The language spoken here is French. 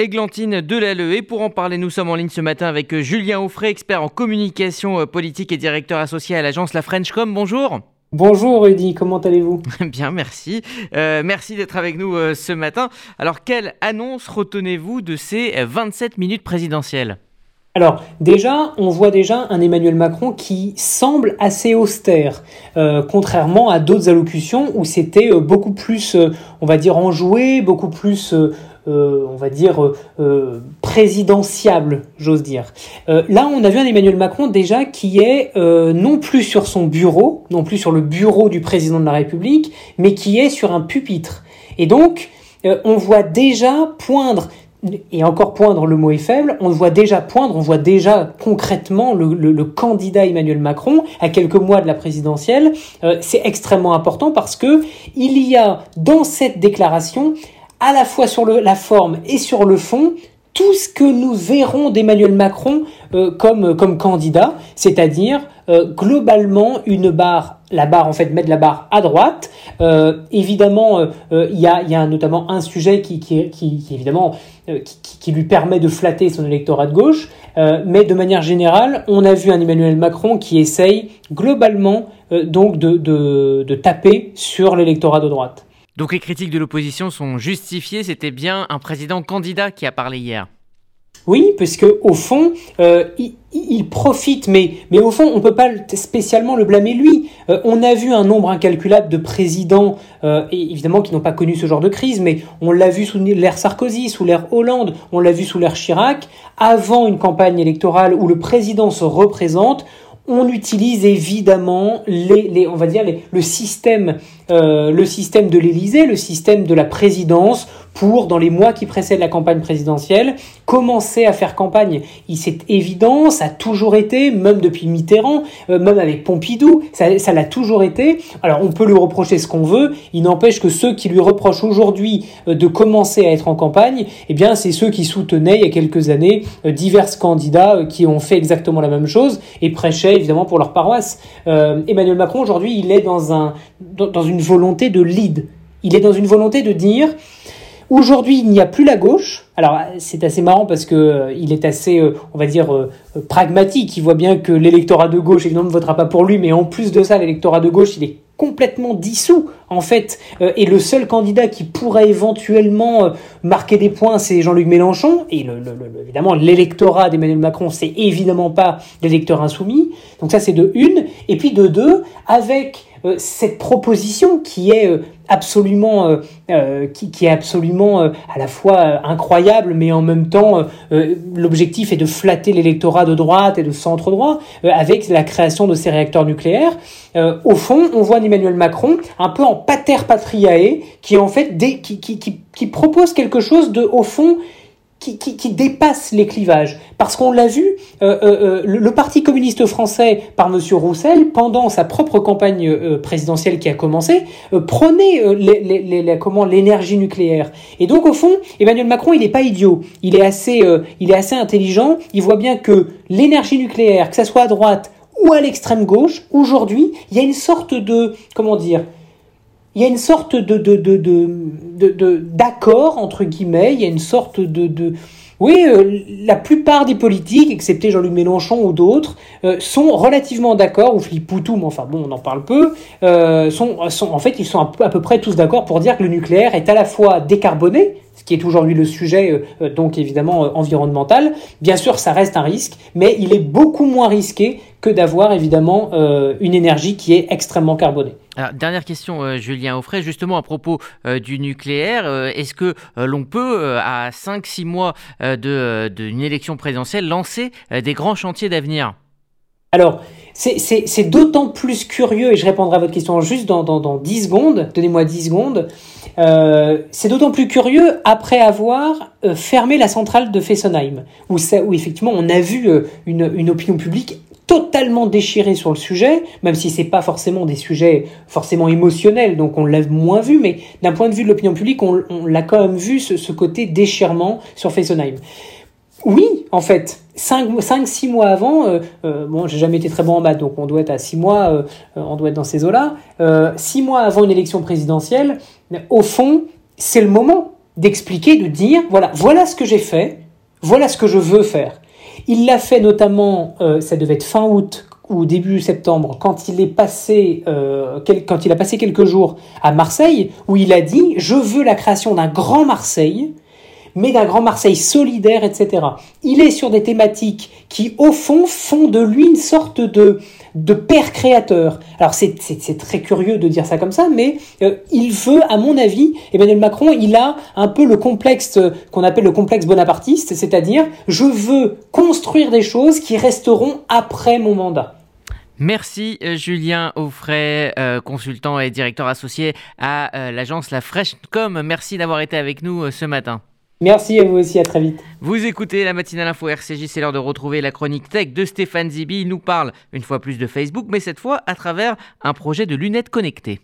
Églantine Delalleux. Et pour en parler, nous sommes en ligne ce matin avec euh, Julien Offray, expert en communication euh, politique et directeur associé à l'agence La Frenchcom. Bonjour. Bonjour Rudy, comment allez-vous? Bien, merci. Euh, merci d'être avec nous ce matin. Alors, quelle annonce retenez-vous de ces 27 minutes présidentielles? Alors déjà, on voit déjà un Emmanuel Macron qui semble assez austère, contrairement à d'autres allocutions où c'était beaucoup plus, on va dire, enjoué, beaucoup plus on va dire, euh, euh, présidentiable, j'ose dire. là, on a vu un Emmanuel Macron déjà qui est non plus sur son bureau, non plus sur le bureau du président de la République, mais qui est sur un pupitre. Et donc, on voit déjà poindre et encore poindre, le mot est faible, on voit déjà poindre, on voit déjà concrètement le, le, candidat Emmanuel Macron à quelques mois de la présidentielle. c'est extrêmement important parce que il y a dans cette déclaration à la fois sur la forme et sur le fond tout ce que nous verrons d'Emmanuel Macron euh, comme, comme candidat, c'est-à-dire euh, globalement une barre, la barre en fait mettre la barre à droite. Euh, évidemment, il y a, notamment un sujet qui, lui permet de flatter son électorat de gauche, mais de manière générale, on a vu un Emmanuel Macron qui essaye globalement donc de taper sur l'électorat de droite. Donc les critiques de l'opposition sont justifiées, c'était bien un président candidat qui a parlé hier. Oui, parce que au fond, euh, il, profite, mais, au fond, on ne peut pas spécialement le blâmer lui. Euh, on a vu un nombre incalculable de présidents, euh, évidemment, qui n'ont pas connu ce genre de crise, mais on l'a vu sous l'ère Sarkozy, sous l'ère Hollande, on l'a vu sous l'ère Chirac, avant une campagne électorale où le président se représente, on utilise évidemment les, les on va dire les, le système euh, le système de l'Élysée, le système de la présidence pour, dans les mois qui précèdent la campagne présidentielle, commencer à faire campagne. C'est évident, ça a toujours été, même depuis Mitterrand, euh, même avec Pompidou, ça l'a toujours été. Alors on peut lui reprocher ce qu'on veut, il n'empêche que ceux qui lui reprochent aujourd'hui euh, de commencer à être en campagne, eh bien c'est ceux qui soutenaient il y a quelques années divers candidats qui ont fait exactement la même chose et prêchaient évidemment pour leur paroisse. Emmanuel Macron aujourd'hui, il est dans un dans une volonté de lead. Il est dans une volonté de dire aujourd'hui il n'y a plus la gauche. Alors c'est assez marrant parce que euh, il est assez, euh, on va dire, euh, pragmatique. Il voit bien que l'électorat de gauche évidemment ne votera pas pour lui, mais en plus de ça, l'électorat de gauche il est complètement dissous en fait et le seul candidat qui pourrait éventuellement marquer des points c'est Jean-Luc Mélenchon et évidemment l'électorat d'Emmanuel Macron c'est évidemment pas l'électeur insoumis donc ça c'est de une et puis de deux avec cette proposition qui est euh, absolument, euh, qui, est absolument à la fois incroyable, mais en même temps, l'objectif est de flatter l'électorat de droite et de centre droit avec la création de ces réacteurs nucléaires. au fond, on voit Emmanuel Macron un peu en pater patriae, qui en fait qui propose quelque chose de, au fond, qui, dépasse les clivages. Parce qu'on l'a vu, euh, euh, euh, le, Parti communiste français, par M. Roussel, pendant sa propre campagne présidentielle qui a commencé, prenait comment l'énergie nucléaire. Et donc, au fond, Emmanuel Macron, il n'est pas idiot. Il est, assez, il est assez intelligent. Il voit bien que l'énergie nucléaire, que ça soit à droite ou à l'extrême gauche, aujourd'hui, il y a une sorte de, comment dire, il y a une sorte de, de, de, de, d'accord, entre guillemets, il y a une sorte de... oui, euh, la plupart des politiques, excepté Jean-Luc Mélenchon ou d'autres, euh, sont relativement d'accord, ou Philippe Poutou, mais enfin bon, on en parle peu, euh, en fait, ils sont à peu près tous d'accord pour dire que le nucléaire est à la fois décarboné, ce qui est aujourd'hui le sujet, euh, euh, donc évidemment euh, environnemental. Bien sûr, ça reste un risque, mais il est beaucoup moins risqué que d'avoir évidemment une énergie qui est extrêmement carbonée. Alors, dernière question, Julien Offray, justement à propos du nucléaire, est-ce que l'on peut, à 5-6 mois d'une élection présidentielle, lancer des grands chantiers d'avenir? Alors, c'est d'autant plus curieux, et je répondrai à votre question juste dans, dans, dans 10 secondes, donnez-moi 10 secondes, euh, c'est d'autant plus curieux après avoir euh, fermé la centrale de Fessenheim, où, effectivement on a vu euh, une, opinion publique totalement déchirée sur le sujet, même si c'est pas forcément des sujets forcément émotionnels, donc on l'a moins vu, mais d'un point de vue de l'opinion publique, on, on l'a quand même vu ce, ce côté déchirement sur Fessenheim. Oui, en fait, 5-6 mois avant, euh, euh, bon, j'ai jamais été très bon en maths, donc on doit être à 6 mois, euh, on doit être dans ces eaux-là. 6 mois avant une élection présidentielle, au fond, c'est le moment. d'expliquer, de dire, voilà, voilà ce que j'ai fait, voilà ce que je veux faire. Il l'a fait notamment, euh, ça devait être fin août ou début septembre, quand il est passé, euh, quand il a passé quelques jours à Marseille, où il a dit, je veux la création d'un grand Marseille mais d'un Grand Marseille solidaire, etc. Il est sur des thématiques qui, au fond, font de lui une sorte de, de père créateur. Alors c'est très curieux de dire ça comme ça, mais euh, il veut, à mon avis, Emmanuel Macron, il a un peu le complexe euh, qu'on appelle le complexe bonapartiste, c'est-à-dire je veux construire des choses qui resteront après mon mandat. Merci euh, Julien Offray, consultant et directeur associé à l'agence La Fresh Com. Merci d'avoir été avec nous ce matin. Merci à vous aussi, à très vite. Vous écoutez la matinale info RCJ, c'est l'heure de retrouver la chronique tech de Stéphane Zibi. Il nous parle une fois plus de Facebook, mais cette fois à travers un projet de lunettes connectées.